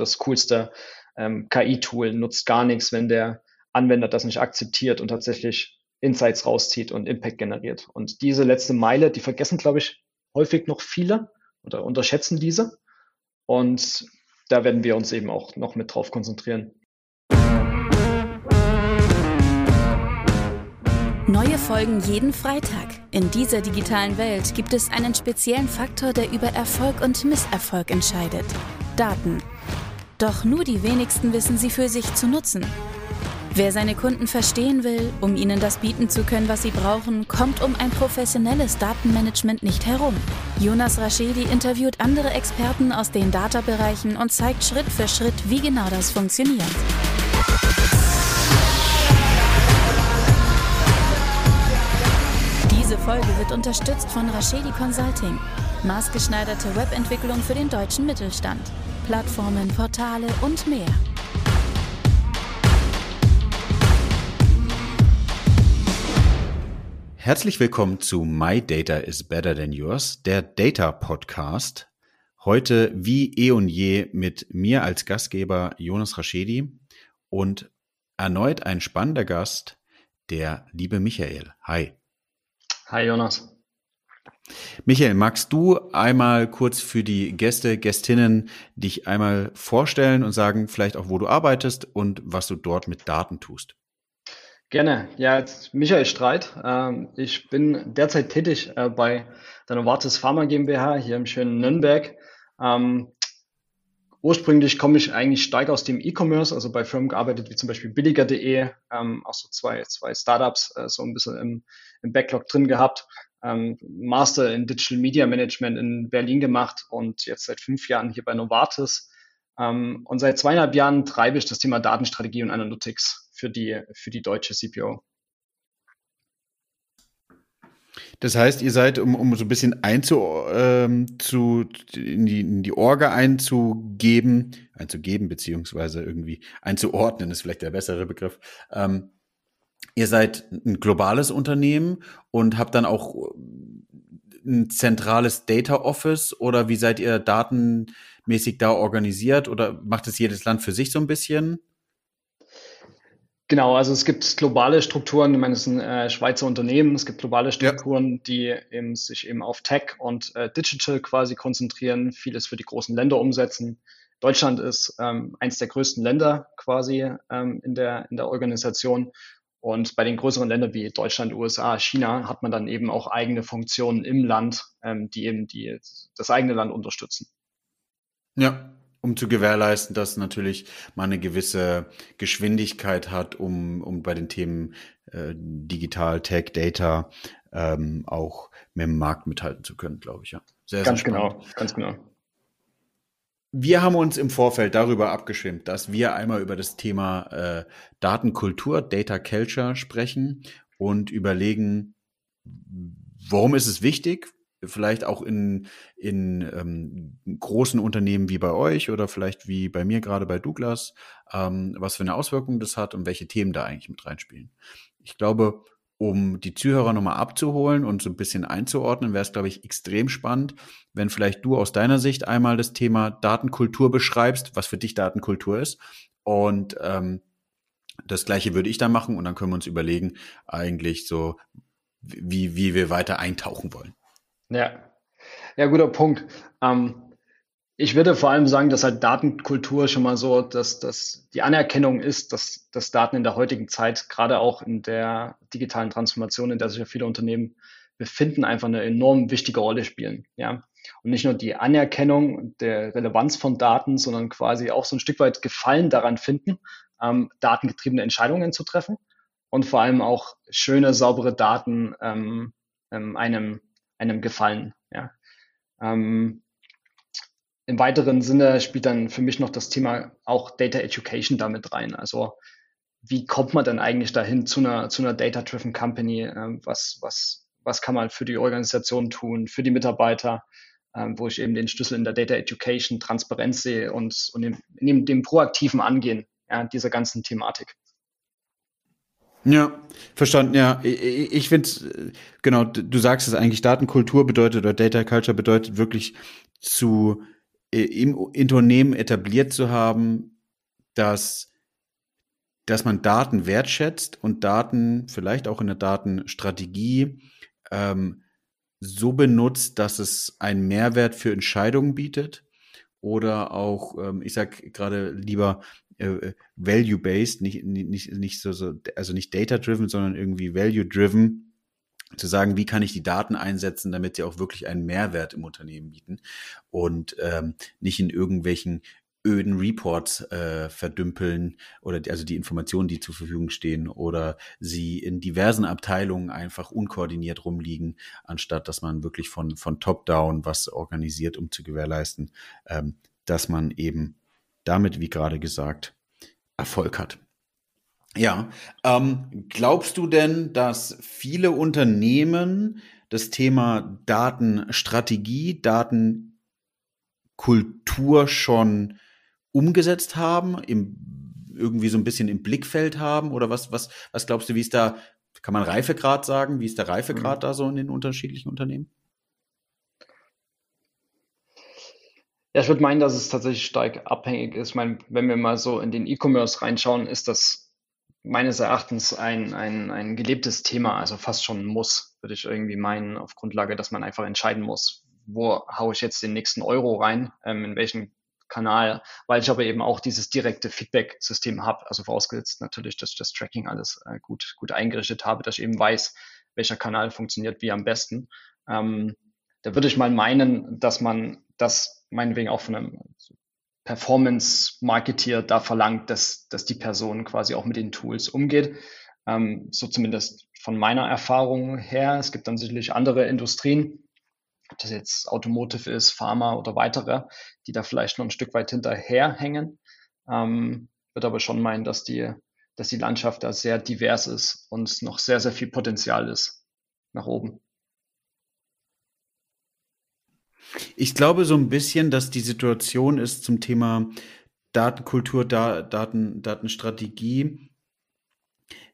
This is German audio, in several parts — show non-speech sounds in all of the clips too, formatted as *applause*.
das coolste ähm, KI-Tool, nutzt gar nichts, wenn der Anwender das nicht akzeptiert und tatsächlich Insights rauszieht und Impact generiert. Und diese letzte Meile, die vergessen, glaube ich, häufig noch viele oder unterschätzen diese. Und da werden wir uns eben auch noch mit drauf konzentrieren. Neue Folgen jeden Freitag. In dieser digitalen Welt gibt es einen speziellen Faktor, der über Erfolg und Misserfolg entscheidet. Daten. Doch nur die wenigsten wissen sie für sich zu nutzen. Wer seine Kunden verstehen will, um ihnen das bieten zu können, was sie brauchen, kommt um ein professionelles Datenmanagement nicht herum. Jonas Raschedi interviewt andere Experten aus den Data-Bereichen und zeigt Schritt für Schritt, wie genau das funktioniert. Diese Folge wird unterstützt von Raschedi Consulting, maßgeschneiderte Webentwicklung für den deutschen Mittelstand, Plattformen, Portale und mehr. Herzlich willkommen zu My Data is Better Than Yours, der Data Podcast. Heute wie eh und je mit mir als Gastgeber Jonas Raschedi und erneut ein spannender Gast, der liebe Michael. Hi. Hi Jonas. Michael, magst du einmal kurz für die Gäste, Gästinnen dich einmal vorstellen und sagen vielleicht auch, wo du arbeitest und was du dort mit Daten tust? Gerne. Ja, jetzt Michael Streit. Ähm, ich bin derzeit tätig äh, bei der Novartis Pharma GmbH hier im schönen Nürnberg. Ähm, ursprünglich komme ich eigentlich stark aus dem E-Commerce, also bei Firmen gearbeitet wie zum Beispiel billiger.de, ähm, auch so zwei, zwei Startups äh, so ein bisschen im, im Backlog drin gehabt. Ähm, Master in Digital Media Management in Berlin gemacht und jetzt seit fünf Jahren hier bei Novartis. Ähm, und seit zweieinhalb Jahren treibe ich das Thema Datenstrategie und Analytics für die, für die deutsche CPO. Das heißt, ihr seid, um, um so ein bisschen einzu, ähm, zu, in, die, in die Orga einzugeben, einzugeben, beziehungsweise irgendwie einzuordnen, ist vielleicht der bessere Begriff. Ähm, ihr seid ein globales Unternehmen und habt dann auch ein zentrales Data Office oder wie seid ihr datenmäßig da organisiert oder macht es jedes Land für sich so ein bisschen? Genau, also es gibt globale Strukturen, ich meine, es sind äh, Schweizer Unternehmen, es gibt globale Strukturen, ja. die eben, sich eben auf Tech und äh, Digital quasi konzentrieren, vieles für die großen Länder umsetzen. Deutschland ist ähm, eins der größten Länder quasi ähm, in, der, in der Organisation. Und bei den größeren Ländern wie Deutschland, USA, China hat man dann eben auch eigene Funktionen im Land, ähm, die eben die, das eigene Land unterstützen. Ja, um zu gewährleisten, dass natürlich man eine gewisse Geschwindigkeit hat, um, um bei den Themen äh, Digital, Tech, Data ähm, auch mit dem Markt mithalten zu können, glaube ich, ja. Sehr, ganz sehr genau, ganz genau. Wir haben uns im Vorfeld darüber abgeschwimmt, dass wir einmal über das Thema äh, Datenkultur, Data Culture sprechen und überlegen, warum ist es wichtig? vielleicht auch in, in ähm, großen Unternehmen wie bei euch oder vielleicht wie bei mir gerade bei Douglas, ähm, was für eine Auswirkung das hat und welche Themen da eigentlich mit reinspielen. Ich glaube, um die Zuhörer nochmal abzuholen und so ein bisschen einzuordnen, wäre es, glaube ich, extrem spannend, wenn vielleicht du aus deiner Sicht einmal das Thema Datenkultur beschreibst, was für dich Datenkultur ist. Und ähm, das gleiche würde ich dann machen und dann können wir uns überlegen, eigentlich so, wie, wie wir weiter eintauchen wollen. Ja, ja, guter Punkt. Ähm, ich würde vor allem sagen, dass halt Datenkultur schon mal so, dass, dass die Anerkennung ist, dass, dass Daten in der heutigen Zeit, gerade auch in der digitalen Transformation, in der sich ja viele Unternehmen befinden, einfach eine enorm wichtige Rolle spielen. Ja. Und nicht nur die Anerkennung der Relevanz von Daten, sondern quasi auch so ein Stück weit Gefallen daran finden, ähm, datengetriebene Entscheidungen zu treffen und vor allem auch schöne, saubere Daten ähm, ähm, einem einem gefallen. Ja. Ähm, Im weiteren Sinne spielt dann für mich noch das Thema auch Data Education damit rein. Also wie kommt man denn eigentlich dahin zu einer, zu einer Data-Driven Company? Ähm, was, was, was kann man für die Organisation tun, für die Mitarbeiter, ähm, wo ich eben den Schlüssel in der Data Education, Transparenz sehe und, und in, in dem proaktiven Angehen ja, dieser ganzen Thematik. Ja, verstanden, ja. Ich, ich finde, genau, du sagst es eigentlich, Datenkultur bedeutet oder Data Culture bedeutet wirklich zu im Unternehmen etabliert zu haben, dass, dass man Daten wertschätzt und Daten vielleicht auch in der Datenstrategie ähm, so benutzt, dass es einen Mehrwert für Entscheidungen bietet oder auch, ähm, ich sag gerade lieber äh, äh value-based, nicht, nicht, nicht so, so, also nicht data-driven, sondern irgendwie value-driven, zu sagen, wie kann ich die Daten einsetzen, damit sie auch wirklich einen Mehrwert im Unternehmen bieten und ähm, nicht in irgendwelchen öden Reports äh, verdümpeln oder die, also die Informationen, die zur Verfügung stehen oder sie in diversen Abteilungen einfach unkoordiniert rumliegen, anstatt dass man wirklich von, von Top-Down was organisiert, um zu gewährleisten, ähm, dass man eben damit, wie gerade gesagt, Erfolg hat. Ja, ähm, glaubst du denn, dass viele Unternehmen das Thema Datenstrategie, Datenkultur schon umgesetzt haben, im, irgendwie so ein bisschen im Blickfeld haben? Oder was, was, was glaubst du, wie ist da, kann man Reifegrad sagen? Wie ist der Reifegrad mhm. da so in den unterschiedlichen Unternehmen? Ja, ich würde meinen, dass es tatsächlich stark abhängig ist. Ich meine, wenn wir mal so in den E-Commerce reinschauen, ist das meines Erachtens ein, ein, ein gelebtes Thema, also fast schon ein Muss, würde ich irgendwie meinen, auf Grundlage, dass man einfach entscheiden muss, wo haue ich jetzt den nächsten Euro rein, ähm, in welchen Kanal, weil ich aber eben auch dieses direkte Feedback-System habe, also vorausgesetzt natürlich, dass ich das Tracking alles äh, gut, gut eingerichtet habe, dass ich eben weiß, welcher Kanal funktioniert wie am besten. Ähm, da würde ich mal meinen, dass man das meinetwegen auch von einem Performance-Marketeer da verlangt, dass, dass die Person quasi auch mit den Tools umgeht. Ähm, so zumindest von meiner Erfahrung her. Es gibt dann sicherlich andere Industrien, ob das jetzt Automotive ist, Pharma oder weitere, die da vielleicht noch ein Stück weit hinterherhängen. Ähm, würde aber schon meinen, dass die, dass die Landschaft da sehr divers ist und noch sehr, sehr viel Potenzial ist nach oben. Ich glaube so ein bisschen, dass die Situation ist zum Thema Datenkultur, da, Daten, Datenstrategie,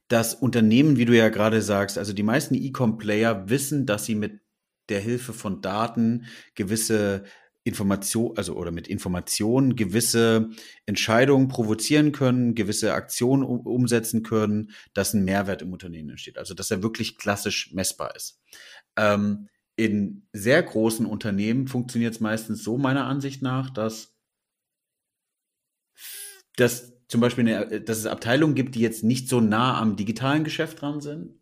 dass Unternehmen, wie du ja gerade sagst, also die meisten E-Com-Player wissen, dass sie mit der Hilfe von Daten gewisse Information, also oder mit Informationen gewisse Entscheidungen provozieren können, gewisse Aktionen um, umsetzen können, dass ein Mehrwert im Unternehmen entsteht. Also dass er wirklich klassisch messbar ist. Ähm, in sehr großen Unternehmen funktioniert es meistens so, meiner Ansicht nach, dass, dass zum Beispiel eine, dass es Abteilungen gibt, die jetzt nicht so nah am digitalen Geschäft dran sind,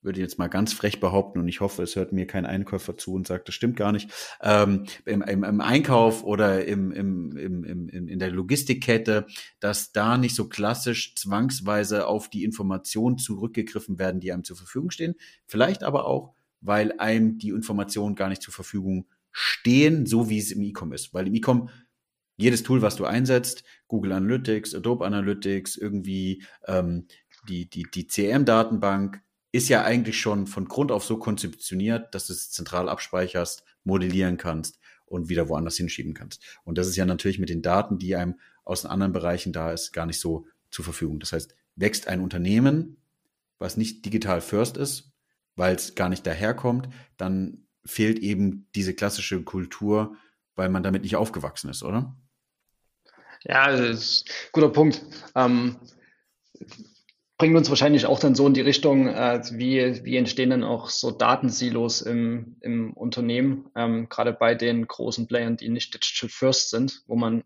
würde jetzt mal ganz frech behaupten und ich hoffe, es hört mir kein Einkäufer zu und sagt, das stimmt gar nicht, ähm, im, im, im, Einkauf oder im, im, im, im, in der Logistikkette, dass da nicht so klassisch zwangsweise auf die Informationen zurückgegriffen werden, die einem zur Verfügung stehen. Vielleicht aber auch, weil einem die Informationen gar nicht zur Verfügung stehen, so wie es im E-Com ist. Weil im E-Com jedes Tool, was du einsetzt, Google Analytics, Adobe Analytics, irgendwie ähm, die, die, die CM-Datenbank, ist ja eigentlich schon von Grund auf so konzeptioniert, dass du es zentral abspeicherst, modellieren kannst und wieder woanders hinschieben kannst. Und das ist ja natürlich mit den Daten, die einem aus den anderen Bereichen da ist, gar nicht so zur Verfügung. Das heißt, wächst ein Unternehmen, was nicht digital first ist, weil es gar nicht daherkommt, dann fehlt eben diese klassische Kultur, weil man damit nicht aufgewachsen ist, oder? Ja, das ist guter Punkt. Ähm, bringt uns wahrscheinlich auch dann so in die Richtung, äh, wie, wie entstehen dann auch so Datensilos im, im Unternehmen, ähm, gerade bei den großen Playern, die nicht digital first sind, wo man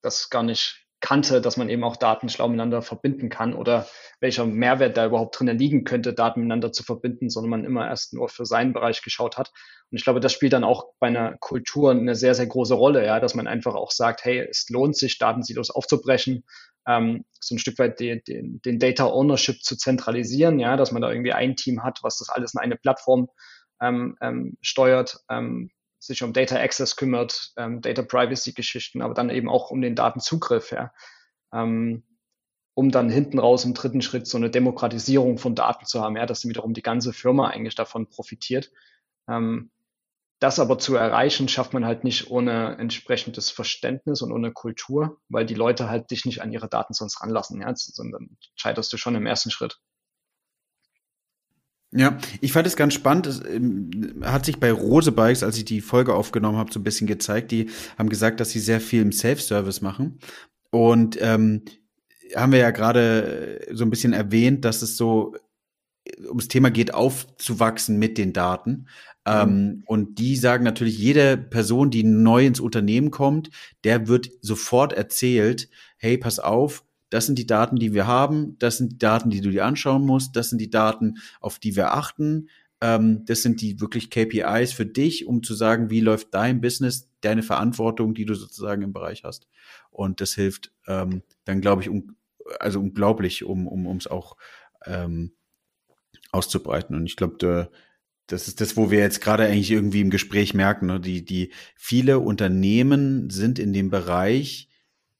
das gar nicht kannte, dass man eben auch Daten schlau miteinander verbinden kann oder welcher Mehrwert da überhaupt drinnen liegen könnte, Daten miteinander zu verbinden, sondern man immer erst nur für seinen Bereich geschaut hat. Und ich glaube, das spielt dann auch bei einer Kultur eine sehr, sehr große Rolle, ja, dass man einfach auch sagt, hey, es lohnt sich, Datensilos aufzubrechen, ähm, so ein Stück weit den, den, den Data Ownership zu zentralisieren, ja, dass man da irgendwie ein Team hat, was das alles in eine Plattform ähm, ähm, steuert, ähm, sich um Data Access kümmert, ähm, Data Privacy Geschichten, aber dann eben auch um den Datenzugriff, ja. Ähm, um dann hinten raus im dritten Schritt so eine Demokratisierung von Daten zu haben, ja, dass wiederum die ganze Firma eigentlich davon profitiert. Ähm, das aber zu erreichen, schafft man halt nicht ohne entsprechendes Verständnis und ohne Kultur, weil die Leute halt dich nicht an ihre Daten sonst ranlassen, ja, sondern scheiterst du schon im ersten Schritt. Ja, ich fand es ganz spannend. Es ähm, hat sich bei Rose Bikes, als ich die Folge aufgenommen habe, so ein bisschen gezeigt. Die haben gesagt, dass sie sehr viel im Self-Service machen. Und ähm, haben wir ja gerade so ein bisschen erwähnt, dass es so ums Thema geht, aufzuwachsen mit den Daten. Ähm, mhm. Ähm, und die sagen natürlich, jede Person, die neu ins Unternehmen kommt, der wird sofort erzählt, hey, pass auf, das sind die Daten, die wir haben, das sind die Daten, die du dir anschauen musst, das sind die Daten, auf die wir achten. Ähm, das sind die wirklich KPIs für dich, um zu sagen, wie läuft dein Business, deine Verantwortung, die du sozusagen im Bereich hast. Und das hilft ähm, dann, glaube ich, um, also unglaublich, um um auch ähm, auszubreiten. Und ich glaube, das ist das, wo wir jetzt gerade eigentlich irgendwie im Gespräch merken. Ne? Die, die viele Unternehmen sind in dem Bereich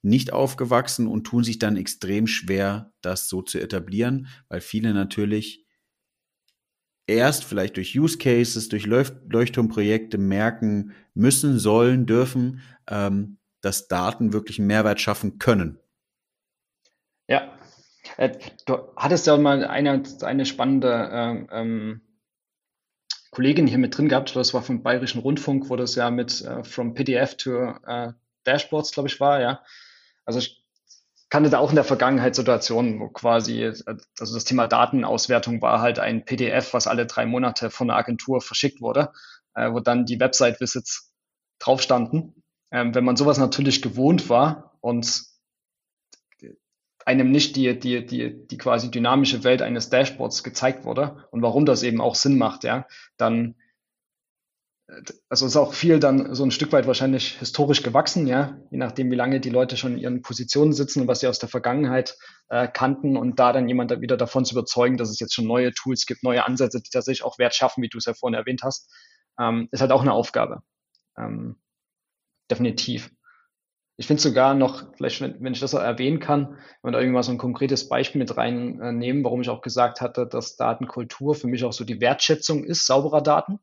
nicht aufgewachsen und tun sich dann extrem schwer, das so zu etablieren, weil viele natürlich erst vielleicht durch Use Cases, durch Leuchtturmprojekte merken müssen, sollen, dürfen, ähm, dass Daten wirklich einen Mehrwert schaffen können. Ja, äh, du hattest ja mal eine, eine spannende ähm, ähm, Kollegin hier mit drin gehabt, das war vom Bayerischen Rundfunk, wo das ja mit äh, From PDF to äh, Dashboards, glaube ich, war, ja. Also ich kannte da auch in der Vergangenheit Situationen, wo quasi, also das Thema Datenauswertung war halt ein PDF, was alle drei Monate von der Agentur verschickt wurde, äh, wo dann die Website-Visits drauf standen. Ähm, wenn man sowas natürlich gewohnt war und einem nicht die, die, die, die quasi dynamische Welt eines Dashboards gezeigt wurde und warum das eben auch Sinn macht, ja, dann, also ist auch viel dann so ein Stück weit wahrscheinlich historisch gewachsen, ja, je nachdem, wie lange die Leute schon in ihren Positionen sitzen und was sie aus der Vergangenheit äh, kannten und da dann jemand wieder davon zu überzeugen, dass es jetzt schon neue Tools gibt, neue Ansätze, die tatsächlich auch Wert schaffen, wie du es ja vorhin erwähnt hast, ähm, ist halt auch eine Aufgabe. Ähm, definitiv. Ich finde sogar noch, vielleicht, wenn, wenn ich das erwähnen kann, wenn da irgendwann so ein konkretes Beispiel mit reinnehmen, warum ich auch gesagt hatte, dass Datenkultur für mich auch so die Wertschätzung ist, sauberer Daten.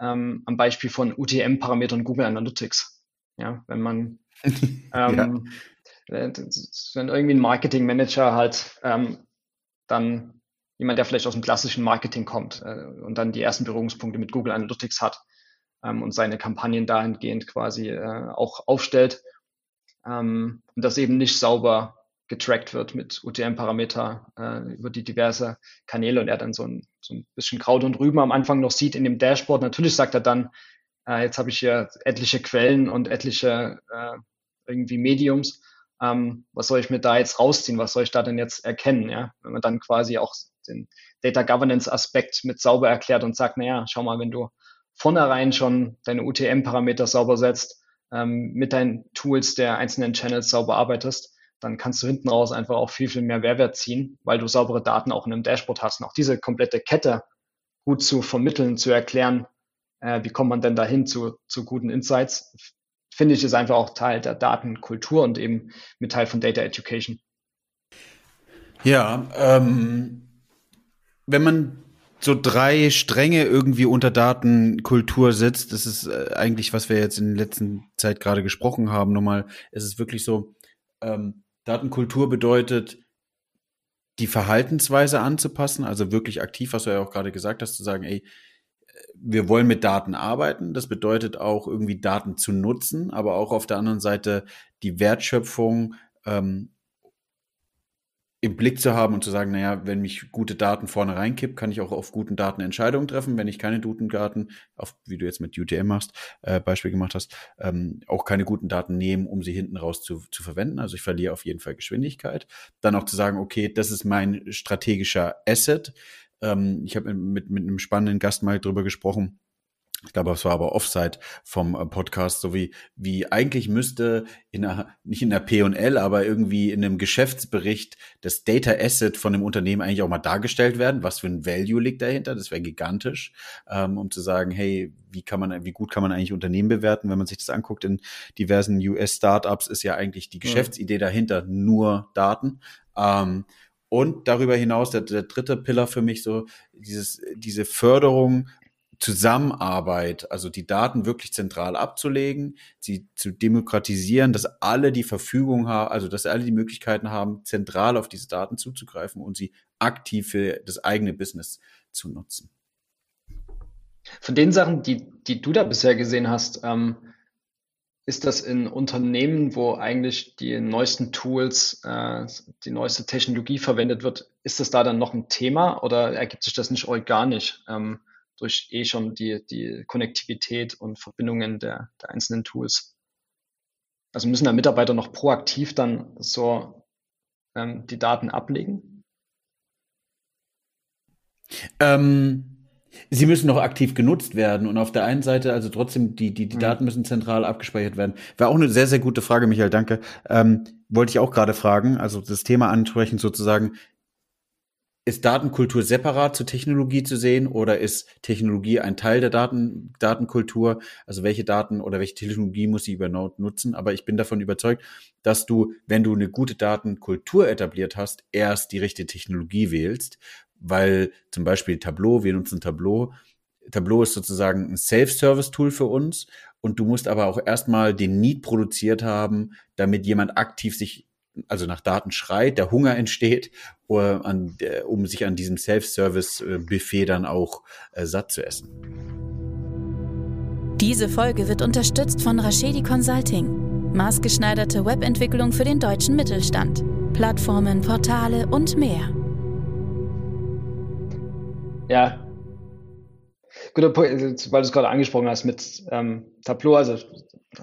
Ähm, am Beispiel von UTM-Parametern Google Analytics. Ja, wenn man, *laughs* ähm, ja. wenn irgendwie ein Marketing-Manager halt ähm, dann jemand, der vielleicht aus dem klassischen Marketing kommt äh, und dann die ersten Berührungspunkte mit Google Analytics hat ähm, und seine Kampagnen dahingehend quasi äh, auch aufstellt ähm, und das eben nicht sauber getrackt wird mit UTM-Parameter äh, über die diverse Kanäle und er dann so ein, so ein bisschen Kraut und Rüben am Anfang noch sieht in dem Dashboard. Natürlich sagt er dann, äh, jetzt habe ich hier etliche Quellen und etliche äh, irgendwie Mediums. Ähm, was soll ich mir da jetzt rausziehen? Was soll ich da denn jetzt erkennen? Ja? Wenn man dann quasi auch den Data Governance Aspekt mit sauber erklärt und sagt, naja, schau mal, wenn du vornherein schon deine UTM-Parameter sauber setzt, ähm, mit deinen Tools der einzelnen Channels sauber arbeitest, dann kannst du hinten raus einfach auch viel, viel mehr Mehrwert ziehen, weil du saubere Daten auch in einem Dashboard hast. Und auch diese komplette Kette gut zu vermitteln, zu erklären, äh, wie kommt man denn dahin zu, zu guten Insights, finde ich, ist einfach auch Teil der Datenkultur und eben mit Teil von Data Education. Ja, ähm, wenn man so drei Stränge irgendwie unter Datenkultur sitzt. Das ist äh, eigentlich, was wir jetzt in der letzten Zeit gerade gesprochen haben. Nochmal, es ist wirklich so, ähm, Datenkultur bedeutet, die Verhaltensweise anzupassen, also wirklich aktiv, was du ja auch gerade gesagt hast, zu sagen, ey, wir wollen mit Daten arbeiten. Das bedeutet auch irgendwie Daten zu nutzen, aber auch auf der anderen Seite die Wertschöpfung ähm, im Blick zu haben und zu sagen, naja, wenn mich gute Daten vorne reinkippt, kann ich auch auf guten Daten Entscheidungen treffen. Wenn ich keine guten Daten, auf, wie du jetzt mit UTM machst, äh, Beispiel gemacht hast, ähm, auch keine guten Daten nehmen, um sie hinten raus zu, zu verwenden. Also ich verliere auf jeden Fall Geschwindigkeit. Dann auch zu sagen, okay, das ist mein strategischer Asset. Ähm, ich habe mit, mit einem spannenden Gast mal drüber gesprochen, ich glaube, es war aber Offside vom äh, Podcast, so wie, wie eigentlich müsste in einer, nicht in der P&L, aber irgendwie in einem Geschäftsbericht das Data Asset von dem Unternehmen eigentlich auch mal dargestellt werden. Was für ein Value liegt dahinter? Das wäre gigantisch, ähm, um zu sagen, hey, wie kann man, wie gut kann man eigentlich Unternehmen bewerten? Wenn man sich das anguckt in diversen US-Startups, ist ja eigentlich die Geschäftsidee dahinter nur Daten. Ähm, und darüber hinaus der, der dritte Pillar für mich so dieses diese Förderung Zusammenarbeit, also die Daten wirklich zentral abzulegen, sie zu demokratisieren, dass alle die Verfügung haben, also dass alle die Möglichkeiten haben, zentral auf diese Daten zuzugreifen und sie aktiv für das eigene Business zu nutzen. Von den Sachen, die, die du da bisher gesehen hast, ähm, ist das in Unternehmen, wo eigentlich die neuesten Tools, äh, die neueste Technologie verwendet wird, ist das da dann noch ein Thema oder ergibt sich das nicht organisch ähm, durch eh schon die, die Konnektivität und Verbindungen der, der einzelnen Tools? Also müssen da Mitarbeiter noch proaktiv dann so ähm, die Daten ablegen? Ähm, Sie müssen noch aktiv genutzt werden und auf der einen Seite, also trotzdem, die, die, die mhm. Daten müssen zentral abgespeichert werden. War auch eine sehr, sehr gute Frage, Michael, danke. Ähm, wollte ich auch gerade fragen, also das Thema ansprechen sozusagen, ist Datenkultur separat zur Technologie zu sehen oder ist Technologie ein Teil der Daten, Datenkultur? Also welche Daten oder welche Technologie muss sie überhaupt nutzen? Aber ich bin davon überzeugt, dass du, wenn du eine gute Datenkultur etabliert hast, erst die richtige Technologie wählst, weil zum Beispiel Tableau, wir nutzen Tableau. Tableau ist sozusagen ein Self-Service-Tool für uns und du musst aber auch erstmal den Need produziert haben, damit jemand aktiv sich also nach Daten schreit, der Hunger entsteht, um sich an diesem Self-Service-Buffet dann auch äh, satt zu essen. Diese Folge wird unterstützt von Rashedi Consulting. Maßgeschneiderte Webentwicklung für den deutschen Mittelstand. Plattformen, Portale und mehr. Ja. Guter Punkt, also, weil du es gerade angesprochen hast mit ähm, Tableau, also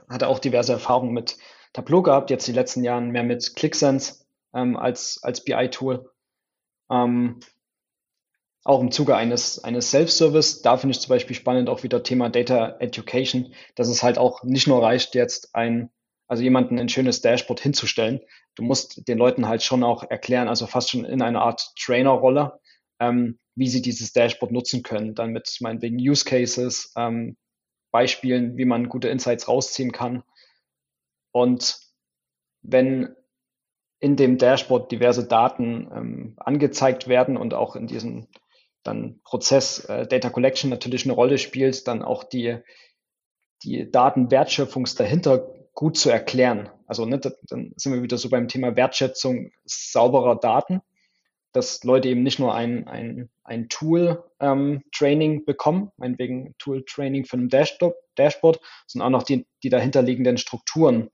hatte auch diverse Erfahrungen mit Tableau gehabt, jetzt die letzten Jahren mehr mit ClickSense ähm, als, als BI-Tool. Ähm, auch im Zuge eines, eines Self-Service, da finde ich zum Beispiel spannend auch wieder Thema Data Education, dass es halt auch nicht nur reicht, jetzt ein, also jemanden ein schönes Dashboard hinzustellen. Du musst den Leuten halt schon auch erklären, also fast schon in einer Art Trainer-Rolle, ähm, wie sie dieses Dashboard nutzen können. Dann mit meinetwegen Use Cases, ähm, Beispielen, wie man gute Insights rausziehen kann. Und wenn in dem Dashboard diverse Daten ähm, angezeigt werden und auch in diesem dann Prozess äh, Data Collection natürlich eine Rolle spielt, dann auch die, die Datenwertschöpfungs dahinter gut zu erklären. Also ne, dann sind wir wieder so beim Thema Wertschätzung sauberer Daten dass Leute eben nicht nur ein, ein, ein Tool-Training ähm, bekommen, meinetwegen Tool-Training für ein Dashboard, Dashboard, sondern auch noch die, die dahinterliegenden Strukturen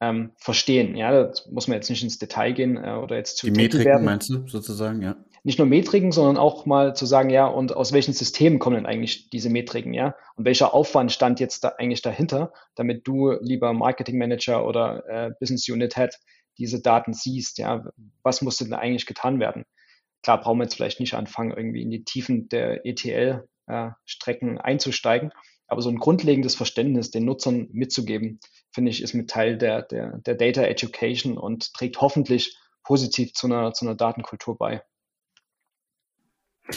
ähm, verstehen. Ja, da muss man jetzt nicht ins Detail gehen äh, oder jetzt zu Die Metriken werden. meinst du sozusagen, ja? Nicht nur Metriken, sondern auch mal zu sagen, ja, und aus welchen Systemen kommen denn eigentlich diese Metriken, ja? Und welcher Aufwand stand jetzt da eigentlich dahinter, damit du, lieber Marketing Manager oder äh, Business Unit Head, diese Daten siehst, ja, was muss denn eigentlich getan werden? Klar, brauchen wir jetzt vielleicht nicht anfangen, irgendwie in die Tiefen der ETL-Strecken äh, einzusteigen, aber so ein grundlegendes Verständnis den Nutzern mitzugeben, finde ich, ist mit Teil der, der, der Data Education und trägt hoffentlich positiv zu einer, zu einer Datenkultur bei.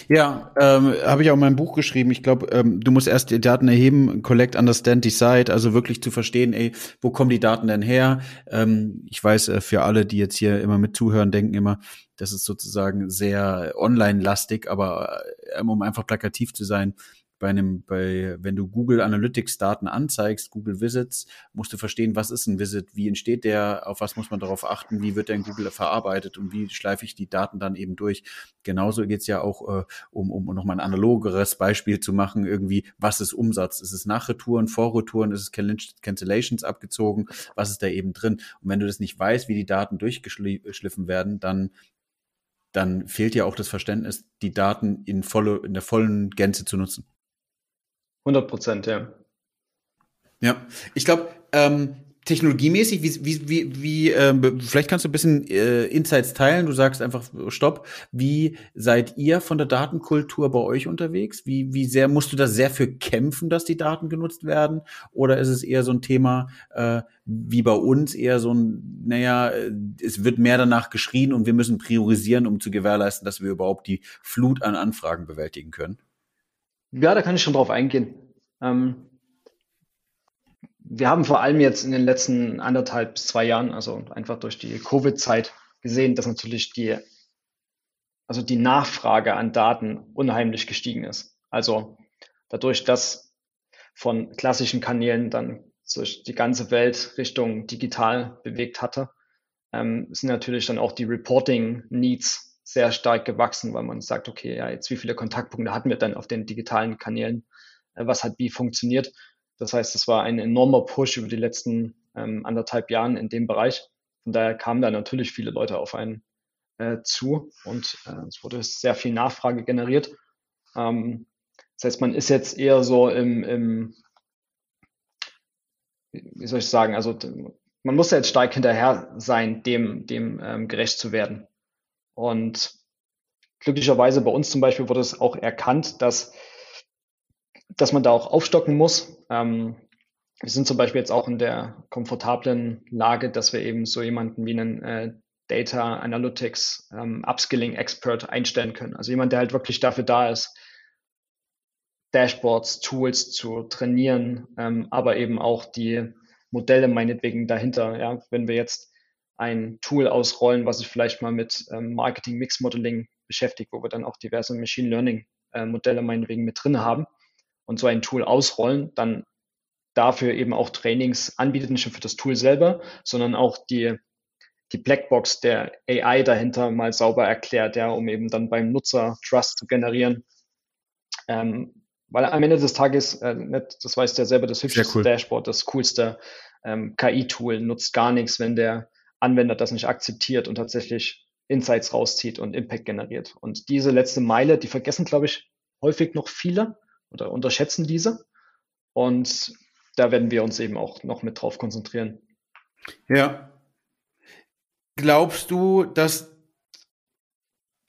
Ja, ähm, habe ich auch in meinem Buch geschrieben. Ich glaube, ähm, du musst erst die Daten erheben, collect, understand, decide, also wirklich zu verstehen, ey, wo kommen die Daten denn her? Ähm, ich weiß, äh, für alle, die jetzt hier immer mit zuhören, denken immer, das ist sozusagen sehr online-lastig, aber äh, um einfach plakativ zu sein, bei einem, bei, wenn du Google Analytics Daten anzeigst, Google Visits, musst du verstehen, was ist ein Visit, wie entsteht der, auf was muss man darauf achten, wie wird der in Google verarbeitet und wie schleife ich die Daten dann eben durch. Genauso geht's ja auch, äh, um, um nochmal ein analogeres Beispiel zu machen, irgendwie, was ist Umsatz? Ist es Nachretouren, Vorretouren, ist es Cancellations abgezogen? Was ist da eben drin? Und wenn du das nicht weißt, wie die Daten durchgeschliffen werden, dann dann fehlt ja auch das Verständnis, die Daten in, volle, in der vollen Gänze zu nutzen. 100 Prozent, ja. Ja, ich glaube, ähm, technologiemäßig, wie, wie, wie, wie äh, vielleicht kannst du ein bisschen äh, Insights teilen. Du sagst einfach Stopp. Wie seid ihr von der Datenkultur bei euch unterwegs? Wie, wie sehr musst du da sehr für kämpfen, dass die Daten genutzt werden? Oder ist es eher so ein Thema äh, wie bei uns, eher so ein, naja, äh, es wird mehr danach geschrien und wir müssen priorisieren, um zu gewährleisten, dass wir überhaupt die Flut an Anfragen bewältigen können? Ja, da kann ich schon drauf eingehen. Ähm, wir haben vor allem jetzt in den letzten anderthalb bis zwei Jahren, also einfach durch die Covid-Zeit gesehen, dass natürlich die, also die Nachfrage an Daten unheimlich gestiegen ist. Also dadurch, dass von klassischen Kanälen dann sich die ganze Welt Richtung digital bewegt hatte, ähm, sind natürlich dann auch die Reporting-Needs sehr stark gewachsen, weil man sagt, okay, ja, jetzt wie viele Kontaktpunkte hatten wir dann auf den digitalen Kanälen, äh, was hat wie funktioniert. Das heißt, es war ein enormer Push über die letzten ähm, anderthalb Jahren in dem Bereich. Von daher kamen da natürlich viele Leute auf einen äh, zu und äh, es wurde sehr viel Nachfrage generiert. Ähm, das heißt, man ist jetzt eher so im, im wie soll ich sagen, also man muss jetzt stark hinterher sein, dem, dem ähm, gerecht zu werden. Und glücklicherweise bei uns zum Beispiel wurde es auch erkannt, dass, dass man da auch aufstocken muss. Ähm, wir sind zum Beispiel jetzt auch in der komfortablen Lage, dass wir eben so jemanden wie einen äh, Data Analytics ähm, Upskilling Expert einstellen können. Also jemand, der halt wirklich dafür da ist, Dashboards, Tools zu trainieren, ähm, aber eben auch die Modelle meinetwegen dahinter. Ja, wenn wir jetzt ein Tool ausrollen, was sich vielleicht mal mit ähm, Marketing Mix Modeling beschäftigt, wo wir dann auch diverse Machine Learning äh, Modelle meinetwegen mit drin haben und so ein Tool ausrollen, dann dafür eben auch Trainings anbietet, nicht nur für das Tool selber, sondern auch die, die Blackbox der AI dahinter mal sauber erklärt, ja, um eben dann beim Nutzer Trust zu generieren. Ähm, weil am Ende des Tages, äh, das weißt du ja selber, das hübscheste cool. Dashboard, das coolste ähm, KI-Tool nutzt gar nichts, wenn der Anwender das nicht akzeptiert und tatsächlich Insights rauszieht und Impact generiert. Und diese letzte Meile, die vergessen, glaube ich, häufig noch viele oder unterschätzen diese. Und da werden wir uns eben auch noch mit drauf konzentrieren. Ja. Glaubst du, dass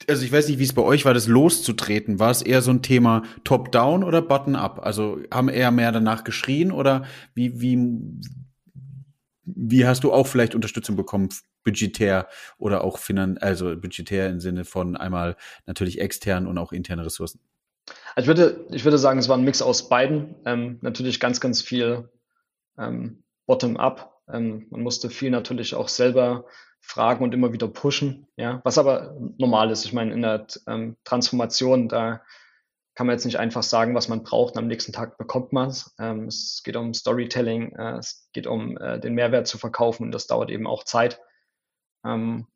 also ich weiß nicht, wie es bei euch war, das loszutreten. War es eher so ein Thema Top-Down oder Bottom-Up? Also haben eher mehr danach geschrien oder wie, wie, wie hast du auch vielleicht Unterstützung bekommen, budgetär oder auch finan also budgetär im Sinne von einmal natürlich extern und auch interne Ressourcen? Ich würde, ich würde sagen, es war ein Mix aus beiden. Ähm, natürlich ganz, ganz viel ähm, Bottom-up. Ähm, man musste viel natürlich auch selber fragen und immer wieder pushen, ja, was aber normal ist. Ich meine, in der ähm, Transformation, da kann man jetzt nicht einfach sagen, was man braucht und am nächsten Tag bekommt man es. Ähm, es geht um Storytelling, äh, es geht um äh, den Mehrwert zu verkaufen und das dauert eben auch Zeit. Ähm,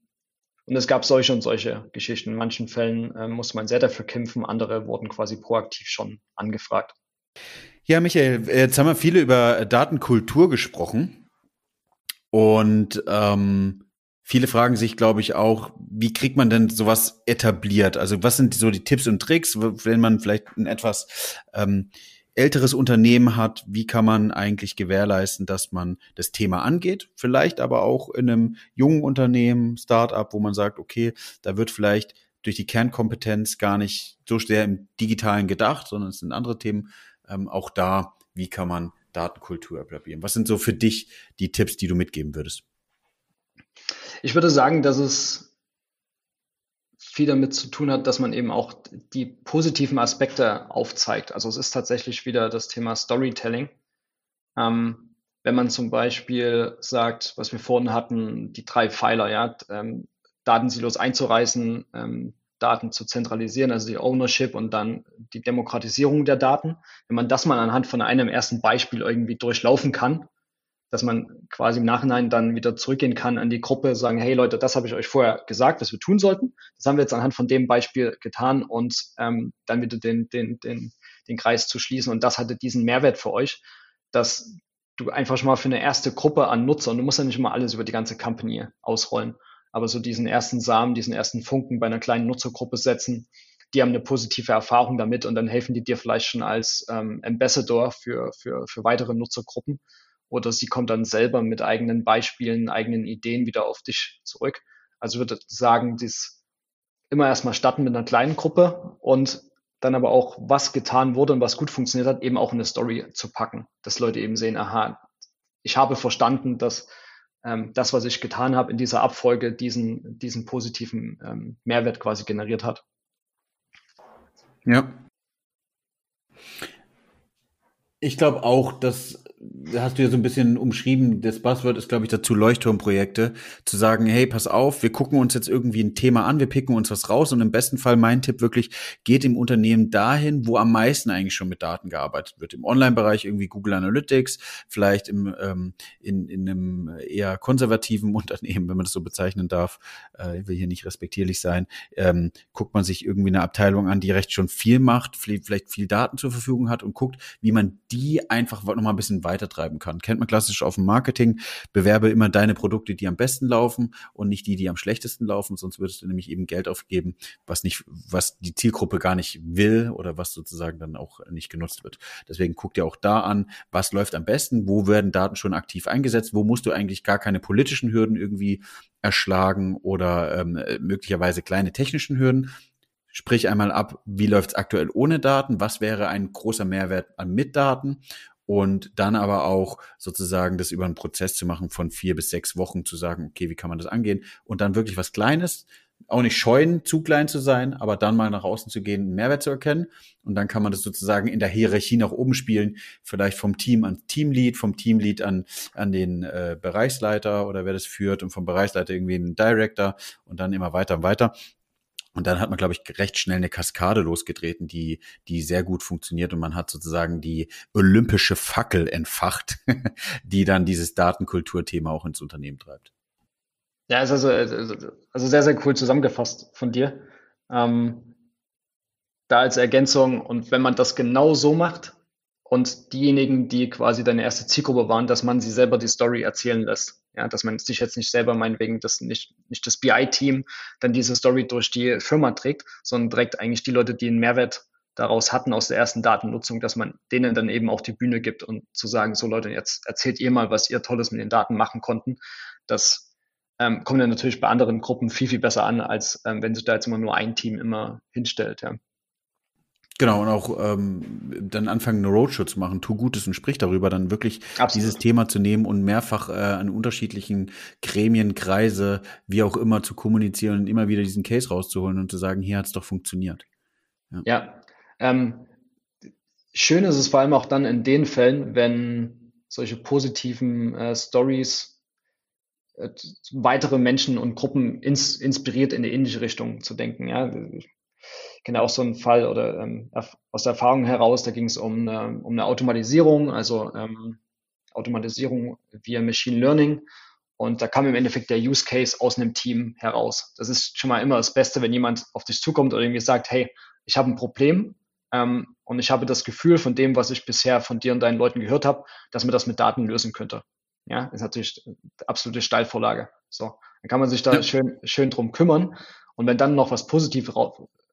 und es gab solche und solche Geschichten. In manchen Fällen äh, muss man sehr dafür kämpfen, andere wurden quasi proaktiv schon angefragt. Ja, Michael, jetzt haben wir viele über Datenkultur gesprochen. Und ähm, Viele fragen sich, glaube ich, auch, wie kriegt man denn sowas etabliert? Also was sind so die Tipps und Tricks, wenn man vielleicht ein etwas ähm, älteres Unternehmen hat, wie kann man eigentlich gewährleisten, dass man das Thema angeht? Vielleicht aber auch in einem jungen Unternehmen, Startup, wo man sagt, okay, da wird vielleicht durch die Kernkompetenz gar nicht so sehr im Digitalen gedacht, sondern es sind andere Themen. Ähm, auch da, wie kann man Datenkultur etablieren? Was sind so für dich die Tipps, die du mitgeben würdest? Ich würde sagen, dass es viel damit zu tun hat, dass man eben auch die positiven Aspekte aufzeigt. Also es ist tatsächlich wieder das Thema Storytelling. Ähm, wenn man zum Beispiel sagt, was wir vorhin hatten, die drei Pfeiler, ja, ähm, Datensilos einzureißen, ähm, Daten zu zentralisieren, also die Ownership und dann die Demokratisierung der Daten. Wenn man das mal anhand von einem ersten Beispiel irgendwie durchlaufen kann, dass man quasi im Nachhinein dann wieder zurückgehen kann an die Gruppe, sagen, hey Leute, das habe ich euch vorher gesagt, was wir tun sollten. Das haben wir jetzt anhand von dem Beispiel getan und ähm, dann wieder den, den, den, den Kreis zu schließen. Und das hatte diesen Mehrwert für euch, dass du einfach schon mal für eine erste Gruppe an Nutzer, und du musst ja nicht mal alles über die ganze Company ausrollen, aber so diesen ersten Samen, diesen ersten Funken bei einer kleinen Nutzergruppe setzen, die haben eine positive Erfahrung damit und dann helfen die dir vielleicht schon als ähm, Ambassador für, für, für weitere Nutzergruppen oder sie kommt dann selber mit eigenen Beispielen, eigenen Ideen wieder auf dich zurück. Also würde sagen, dies immer erstmal starten mit einer kleinen Gruppe und dann aber auch, was getan wurde und was gut funktioniert hat, eben auch in eine Story zu packen, dass Leute eben sehen, aha, ich habe verstanden, dass ähm, das, was ich getan habe in dieser Abfolge, diesen, diesen positiven ähm, Mehrwert quasi generiert hat. Ja, Ich glaube auch, dass hast du ja so ein bisschen umschrieben, das Buzzword ist, glaube ich, dazu Leuchtturmprojekte, zu sagen, hey, pass auf, wir gucken uns jetzt irgendwie ein Thema an, wir picken uns was raus und im besten Fall mein Tipp wirklich, geht im Unternehmen dahin, wo am meisten eigentlich schon mit Daten gearbeitet wird. Im Online-Bereich irgendwie Google Analytics, vielleicht im, ähm, in, in einem eher konservativen *laughs* Unternehmen, wenn man das so bezeichnen darf, äh, will hier nicht respektierlich sein, ähm, guckt man sich irgendwie eine Abteilung an, die recht schon viel macht, vielleicht viel Daten zur Verfügung hat und guckt, wie man die einfach noch mal ein bisschen weitertreiben kann. Kennt man klassisch auf dem Marketing. Bewerbe immer deine Produkte, die am besten laufen und nicht die, die am schlechtesten laufen, sonst würdest du nämlich eben Geld aufgeben, was nicht, was die Zielgruppe gar nicht will oder was sozusagen dann auch nicht genutzt wird. Deswegen guck dir auch da an, was läuft am besten, wo werden Daten schon aktiv eingesetzt, wo musst du eigentlich gar keine politischen Hürden irgendwie erschlagen oder ähm, möglicherweise kleine technischen Hürden, Sprich einmal ab, wie läuft es aktuell ohne Daten, was wäre ein großer Mehrwert an mit Daten? Und dann aber auch sozusagen das über einen Prozess zu machen von vier bis sechs Wochen zu sagen, okay, wie kann man das angehen? Und dann wirklich was Kleines, auch nicht scheuen, zu klein zu sein, aber dann mal nach außen zu gehen, einen Mehrwert zu erkennen. Und dann kann man das sozusagen in der Hierarchie nach oben spielen, vielleicht vom Team an Teamlead, vom Teamlead an an den äh, Bereichsleiter oder wer das führt und vom Bereichsleiter irgendwie einen Director und dann immer weiter und weiter und dann hat man, glaube ich, recht schnell eine Kaskade losgetreten, die, die sehr gut funktioniert. Und man hat sozusagen die olympische Fackel entfacht, *laughs* die dann dieses Datenkulturthema auch ins Unternehmen treibt. Ja, ist also, also sehr, sehr cool zusammengefasst von dir. Ähm, da als Ergänzung, und wenn man das genau so macht und diejenigen, die quasi deine erste Zielgruppe waren, dass man sie selber die Story erzählen lässt. Ja, dass man sich jetzt nicht selber meinetwegen das nicht, nicht das BI-Team dann diese Story durch die Firma trägt, sondern direkt eigentlich die Leute, die einen Mehrwert daraus hatten aus der ersten Datennutzung, dass man denen dann eben auch die Bühne gibt und zu sagen, so Leute, jetzt erzählt ihr mal, was ihr Tolles mit den Daten machen konnten. Das ähm, kommt dann natürlich bei anderen Gruppen viel, viel besser an, als ähm, wenn sich da jetzt immer nur ein Team immer hinstellt. Ja. Genau, und auch ähm, dann anfangen, eine Roadshow zu machen, tu Gutes und sprich darüber, dann wirklich Absolut. dieses Thema zu nehmen und mehrfach äh, an unterschiedlichen Gremien, Kreise, wie auch immer zu kommunizieren und immer wieder diesen Case rauszuholen und zu sagen, hier hat's doch funktioniert. Ja, ja ähm, schön ist es vor allem auch dann in den Fällen, wenn solche positiven äh, Stories äh, weitere Menschen und Gruppen ins, inspiriert, in die ähnliche Richtung zu denken. Ja, kenne auch so einen Fall oder ähm, aus der Erfahrung heraus, da ging es um eine, um eine Automatisierung, also ähm, Automatisierung via Machine Learning. Und da kam im Endeffekt der Use Case aus einem Team heraus. Das ist schon mal immer das Beste, wenn jemand auf dich zukommt oder irgendwie sagt, hey, ich habe ein Problem ähm, und ich habe das Gefühl von dem, was ich bisher von dir und deinen Leuten gehört habe, dass man das mit Daten lösen könnte. Ja, ist natürlich absolute Steilvorlage. So, dann kann man sich da ja. schön, schön drum kümmern. Und wenn dann noch was Positives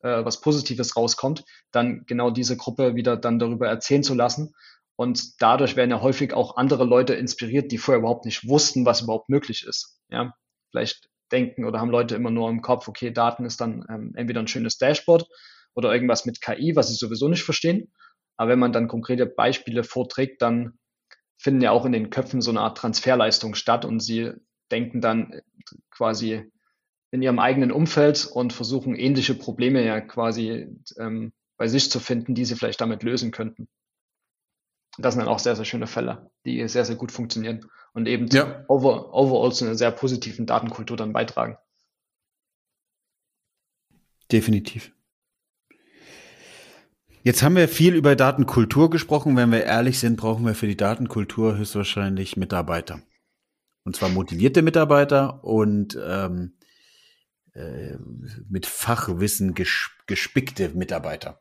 äh, was Positives rauskommt, dann genau diese Gruppe wieder dann darüber erzählen zu lassen. Und dadurch werden ja häufig auch andere Leute inspiriert, die vorher überhaupt nicht wussten, was überhaupt möglich ist. Ja, vielleicht denken oder haben Leute immer nur im Kopf, okay, Daten ist dann ähm, entweder ein schönes Dashboard oder irgendwas mit KI, was sie sowieso nicht verstehen. Aber wenn man dann konkrete Beispiele vorträgt, dann finden ja auch in den Köpfen so eine Art Transferleistung statt und sie denken dann quasi in ihrem eigenen Umfeld und versuchen ähnliche Probleme ja quasi ähm, bei sich zu finden, die sie vielleicht damit lösen könnten. Das sind dann auch sehr, sehr schöne Fälle, die sehr, sehr gut funktionieren und eben ja. over, overall zu einer sehr positiven Datenkultur dann beitragen. Definitiv. Jetzt haben wir viel über Datenkultur gesprochen. Wenn wir ehrlich sind, brauchen wir für die Datenkultur höchstwahrscheinlich Mitarbeiter. Und zwar motivierte Mitarbeiter und ähm, äh, mit Fachwissen gespickte Mitarbeiter.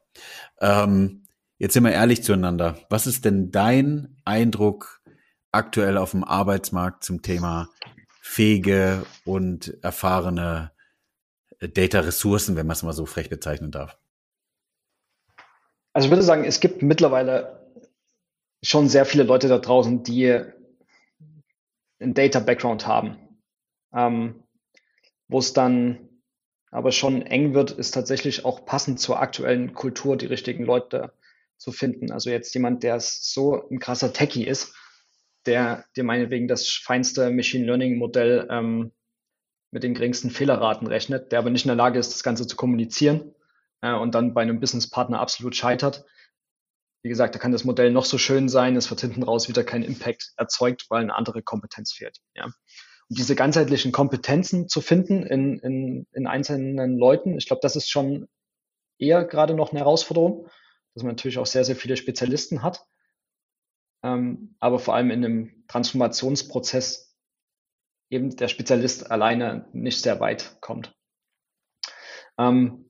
Ähm, jetzt sind wir ehrlich zueinander. Was ist denn dein Eindruck aktuell auf dem Arbeitsmarkt zum Thema fähige und erfahrene äh, Data-Ressourcen, wenn man es mal so frech bezeichnen darf? Also ich würde sagen, es gibt mittlerweile schon sehr viele Leute da draußen, die einen Data-Background haben. Ähm, wo es dann aber schon eng wird, ist tatsächlich auch passend zur aktuellen Kultur die richtigen Leute zu finden. Also jetzt jemand, der so ein krasser Techie ist, der dir meinetwegen das feinste Machine Learning Modell ähm, mit den geringsten Fehlerraten rechnet, der aber nicht in der Lage ist, das Ganze zu kommunizieren äh, und dann bei einem Businesspartner absolut scheitert. wie gesagt, da kann das Modell noch so schön sein, es wird hinten raus wieder keinen Impact erzeugt, weil eine andere Kompetenz fehlt. Ja. Und diese ganzheitlichen Kompetenzen zu finden in, in, in einzelnen Leuten, ich glaube, das ist schon eher gerade noch eine Herausforderung, dass man natürlich auch sehr, sehr viele Spezialisten hat, ähm, aber vor allem in einem Transformationsprozess eben der Spezialist alleine nicht sehr weit kommt. Ähm,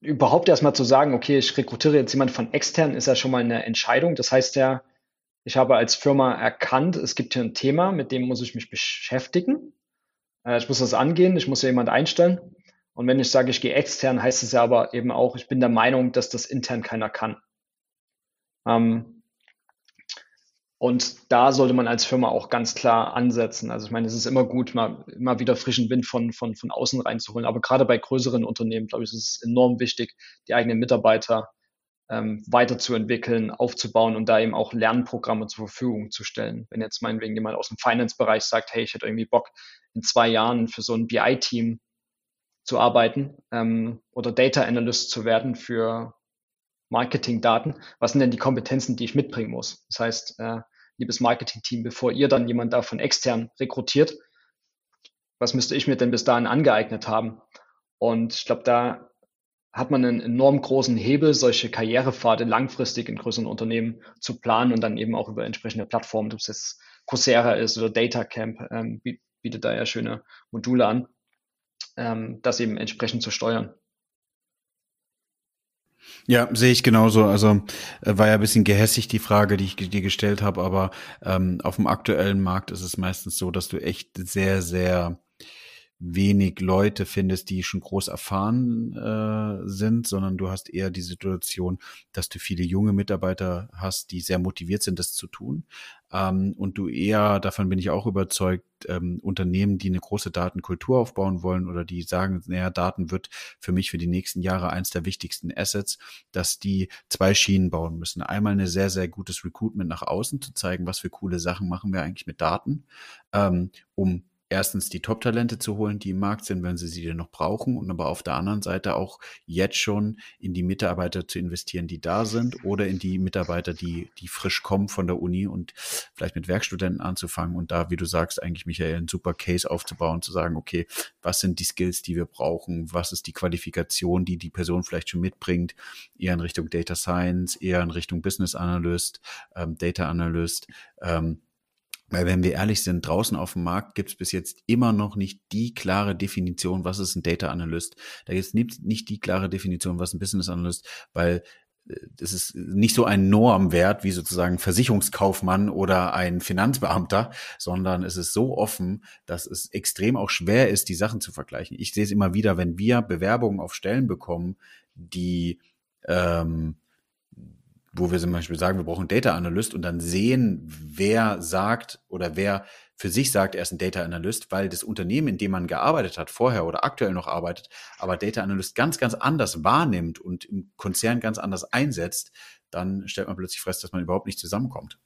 überhaupt erstmal zu sagen, okay, ich rekrutiere jetzt jemanden von extern, ist ja schon mal eine Entscheidung. Das heißt ja, ich habe als Firma erkannt, es gibt hier ein Thema, mit dem muss ich mich beschäftigen. Äh, ich muss das angehen, ich muss ja jemand einstellen. Und wenn ich sage, ich gehe extern, heißt es ja aber eben auch, ich bin der Meinung, dass das intern keiner kann. Ähm, und da sollte man als Firma auch ganz klar ansetzen. Also ich meine, es ist immer gut, mal immer wieder frischen Wind von, von, von außen reinzuholen. Aber gerade bei größeren Unternehmen, glaube ich, ist es enorm wichtig, die eigenen Mitarbeiter ähm, weiterzuentwickeln, aufzubauen und da eben auch Lernprogramme zur Verfügung zu stellen. Wenn jetzt meinetwegen jemand aus dem Finance-Bereich sagt, hey, ich hätte irgendwie Bock, in zwei Jahren für so ein BI-Team zu arbeiten ähm, oder Data Analyst zu werden für Marketingdaten. Was sind denn die Kompetenzen, die ich mitbringen muss? Das heißt, äh, liebes Marketing-Team, bevor ihr dann jemand davon extern rekrutiert, was müsste ich mir denn bis dahin angeeignet haben? Und ich glaube, da hat man einen enorm großen Hebel, solche Karrierepfade langfristig in größeren Unternehmen zu planen und dann eben auch über entsprechende Plattformen, ob es jetzt Coursera ist oder Datacamp, ähm, bietet da ja schöne Module an, ähm, das eben entsprechend zu steuern. Ja, sehe ich genauso. Also äh, war ja ein bisschen gehässig die Frage, die ich dir gestellt habe, aber ähm, auf dem aktuellen Markt ist es meistens so, dass du echt sehr, sehr wenig Leute findest, die schon groß erfahren äh, sind, sondern du hast eher die Situation, dass du viele junge Mitarbeiter hast, die sehr motiviert sind, das zu tun. Ähm, und du eher, davon bin ich auch überzeugt, ähm, Unternehmen, die eine große Datenkultur aufbauen wollen oder die sagen, naja, Daten wird für mich für die nächsten Jahre eins der wichtigsten Assets, dass die zwei Schienen bauen müssen. Einmal eine sehr, sehr gutes Recruitment nach außen zu zeigen, was für coole Sachen machen wir eigentlich mit Daten, ähm, um erstens die Top-Talente zu holen, die im Markt sind, wenn sie sie denn noch brauchen, und aber auf der anderen Seite auch jetzt schon in die Mitarbeiter zu investieren, die da sind, oder in die Mitarbeiter, die, die frisch kommen von der Uni und vielleicht mit Werkstudenten anzufangen und da, wie du sagst, eigentlich Michael, einen super Case aufzubauen, zu sagen, okay, was sind die Skills, die wir brauchen, was ist die Qualifikation, die die Person vielleicht schon mitbringt, eher in Richtung Data Science, eher in Richtung Business Analyst, ähm, Data Analyst, ähm, weil wenn wir ehrlich sind, draußen auf dem Markt gibt es bis jetzt immer noch nicht die klare Definition, was ist ein Data Analyst. Da gibt es nicht die klare Definition, was ein Business Analyst, weil äh, das ist nicht so ein Normwert wie sozusagen Versicherungskaufmann oder ein Finanzbeamter, sondern es ist so offen, dass es extrem auch schwer ist, die Sachen zu vergleichen. Ich sehe es immer wieder, wenn wir Bewerbungen auf Stellen bekommen, die ähm, wo wir zum Beispiel sagen, wir brauchen Data Analyst und dann sehen, wer sagt oder wer für sich sagt, er ist ein Data Analyst, weil das Unternehmen, in dem man gearbeitet hat, vorher oder aktuell noch arbeitet, aber Data Analyst ganz, ganz anders wahrnimmt und im Konzern ganz anders einsetzt, dann stellt man plötzlich fest, dass man überhaupt nicht zusammenkommt.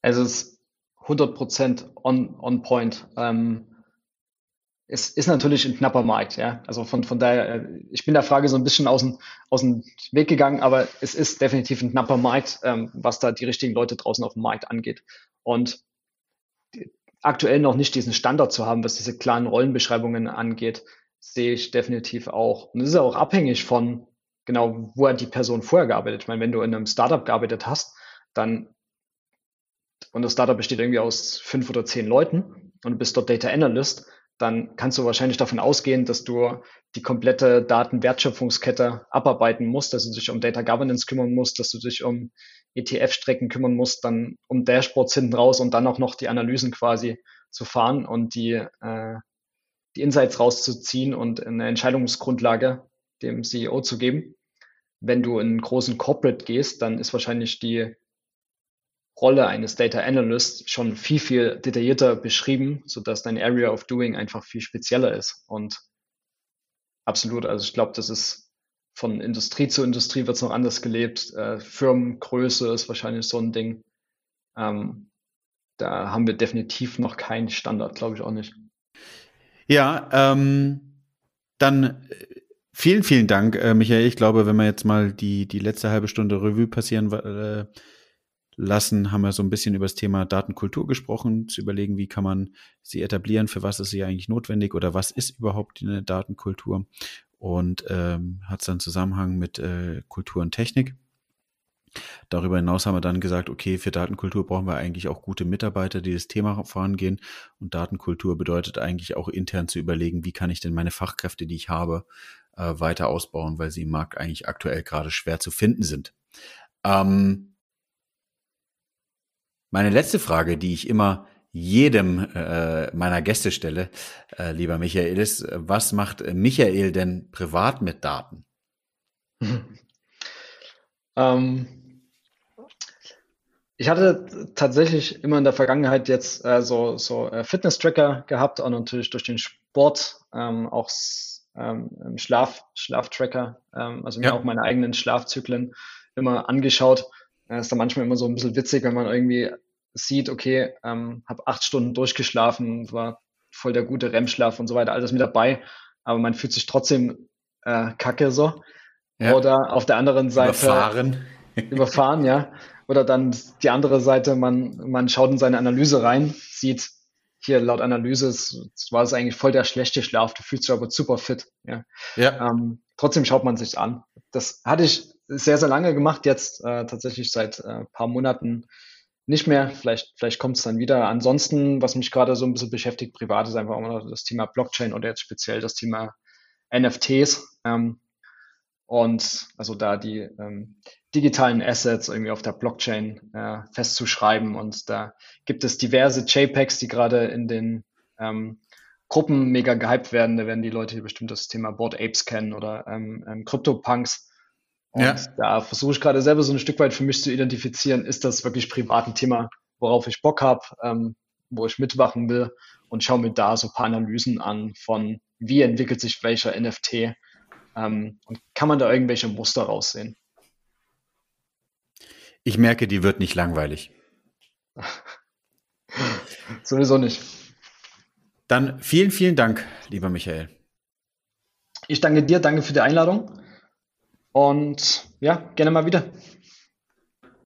Es ist 100% on, on point. Ähm, es ist natürlich ein knapper Markt, ja. Also von, von daher, äh, ich bin der Frage so ein bisschen aus dem, aus dem Weg gegangen, aber es ist definitiv ein knapper Markt, ähm, was da die richtigen Leute draußen auf dem Markt angeht. Und aktuell noch nicht diesen Standard zu haben, was diese klaren Rollenbeschreibungen angeht, sehe ich definitiv auch. Und das ist auch abhängig von, genau, wo hat die Person vorher gearbeitet. Ich meine, wenn du in einem Startup gearbeitet hast, dann, und das Startup besteht irgendwie aus fünf oder zehn Leuten und du bist dort Data Analyst, dann kannst du wahrscheinlich davon ausgehen, dass du die komplette Datenwertschöpfungskette abarbeiten musst, dass du dich um Data Governance kümmern musst, dass du dich um ETF-Strecken kümmern musst, dann um Dashboards hinten raus und dann auch noch die Analysen quasi zu fahren und die, äh, die Insights rauszuziehen und eine Entscheidungsgrundlage dem CEO zu geben. Wenn du in einen großen Corporate gehst, dann ist wahrscheinlich die Rolle eines Data Analysts schon viel, viel detaillierter beschrieben, sodass dein Area of Doing einfach viel spezieller ist. Und absolut, also ich glaube, das ist von Industrie zu Industrie wird es noch anders gelebt. Äh, Firmengröße ist wahrscheinlich so ein Ding. Ähm, da haben wir definitiv noch keinen Standard, glaube ich auch nicht. Ja, ähm, dann Vielen, vielen Dank, äh, Michael. Ich glaube, wenn wir jetzt mal die, die letzte halbe Stunde Revue passieren äh, lassen, haben wir so ein bisschen über das Thema Datenkultur gesprochen, zu überlegen, wie kann man sie etablieren, für was ist sie eigentlich notwendig oder was ist überhaupt eine Datenkultur und ähm, hat es dann Zusammenhang mit äh, Kultur und Technik. Darüber hinaus haben wir dann gesagt, okay, für Datenkultur brauchen wir eigentlich auch gute Mitarbeiter, die das Thema vorangehen. Und Datenkultur bedeutet eigentlich auch intern zu überlegen, wie kann ich denn meine Fachkräfte, die ich habe, äh, weiter ausbauen, weil sie im Markt eigentlich aktuell gerade schwer zu finden sind. Ähm, meine letzte Frage, die ich immer jedem äh, meiner Gäste stelle, äh, lieber Michael, ist, was macht Michael denn privat mit Daten? *laughs* ähm, ich hatte tatsächlich immer in der Vergangenheit jetzt äh, so, so äh, Fitness-Tracker gehabt und natürlich durch den Sport ähm, auch ähm, Schlaf, Schlaftracker, ähm, also mir ja. auch meine eigenen Schlafzyklen immer angeschaut. Das äh, ist dann manchmal immer so ein bisschen witzig, wenn man irgendwie sieht, okay, ähm, habe acht Stunden durchgeschlafen, war voll der gute REM-Schlaf und so weiter, alles mit dabei, aber man fühlt sich trotzdem äh, kacke so. Ja. Oder auf der anderen Seite überfahren. *laughs* überfahren, ja. Oder dann die andere Seite, man, man schaut in seine Analyse rein, sieht, hier laut Analyse war es eigentlich voll der schlechte Schlaf, du fühlst dich aber super fit. Ja. ja. Ähm, trotzdem schaut man sich an. Das hatte ich sehr, sehr lange gemacht, jetzt äh, tatsächlich seit äh, paar Monaten nicht mehr. Vielleicht, vielleicht kommt es dann wieder. Ansonsten, was mich gerade so ein bisschen beschäftigt, privat, ist einfach immer das Thema Blockchain oder jetzt speziell das Thema NFTs. Ähm, und also da die ähm, digitalen Assets irgendwie auf der Blockchain äh, festzuschreiben. Und da gibt es diverse JPEGs, die gerade in den ähm, Gruppen mega gehypt werden. Da werden die Leute hier bestimmt das Thema Board Apes kennen oder ähm, ähm, CryptoPunks. Und ja. da versuche ich gerade selber so ein Stück weit für mich zu identifizieren, ist das wirklich privat ein Thema, worauf ich Bock habe, ähm, wo ich mitwachen will und schaue mir da so ein paar Analysen an von, wie entwickelt sich welcher NFT ähm, und kann man da irgendwelche Muster raussehen? Ich merke, die wird nicht langweilig. *laughs* Sowieso nicht. Dann vielen, vielen Dank, lieber Michael. Ich danke dir, danke für die Einladung und ja, gerne mal wieder.